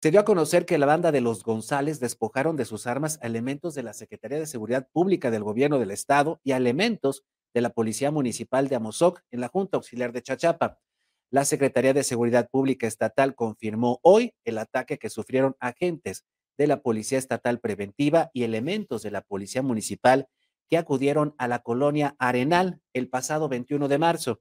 Se dio a conocer que la banda de los González despojaron de sus armas elementos de la Secretaría de Seguridad Pública del Gobierno del Estado y elementos de la Policía Municipal de Amozoc en la Junta Auxiliar de Chachapa. La Secretaría de Seguridad Pública Estatal confirmó hoy el ataque que sufrieron agentes de la Policía Estatal Preventiva y elementos de la Policía Municipal que acudieron a la colonia Arenal el pasado 21 de marzo.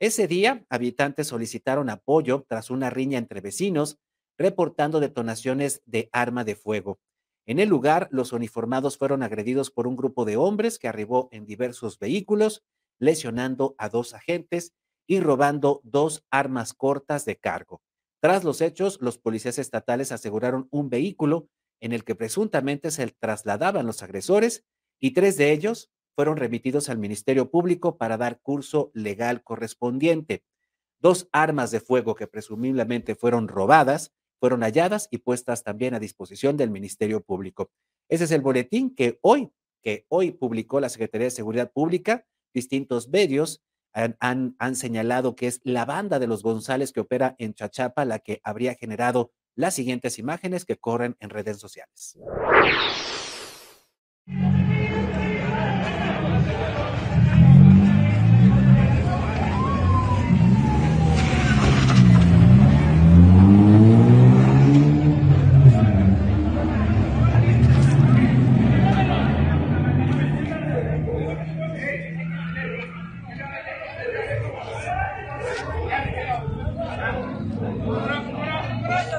Ese día, habitantes solicitaron apoyo tras una riña entre vecinos reportando detonaciones de arma de fuego. En el lugar, los uniformados fueron agredidos por un grupo de hombres que arribó en diversos vehículos, lesionando a dos agentes y robando dos armas cortas de cargo. Tras los hechos, los policías estatales aseguraron un vehículo en el que presuntamente se trasladaban los agresores y tres de ellos fueron remitidos al Ministerio Público para dar curso legal correspondiente. Dos armas de fuego que presumiblemente fueron robadas fueron halladas y puestas también a disposición del Ministerio Público. Ese es el boletín que hoy, que hoy publicó la Secretaría de Seguridad Pública. Distintos medios han, han, han señalado que es la banda de los González que opera en Chachapa la que habría generado las siguientes imágenes que corren en redes sociales.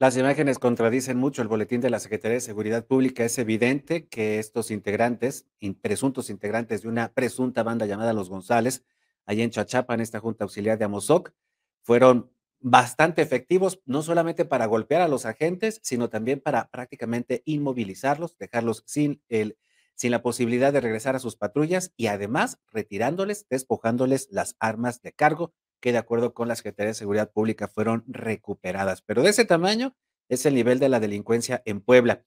Las imágenes contradicen mucho el boletín de la Secretaría de Seguridad Pública. Es evidente que estos integrantes, presuntos integrantes de una presunta banda llamada Los González, allá en Chachapa, en esta Junta Auxiliar de Amozoc, fueron bastante efectivos, no solamente para golpear a los agentes, sino también para prácticamente inmovilizarlos, dejarlos sin, el, sin la posibilidad de regresar a sus patrullas y además retirándoles, despojándoles las armas de cargo que de acuerdo con la Secretaría de Seguridad Pública fueron recuperadas. Pero de ese tamaño es el nivel de la delincuencia en Puebla.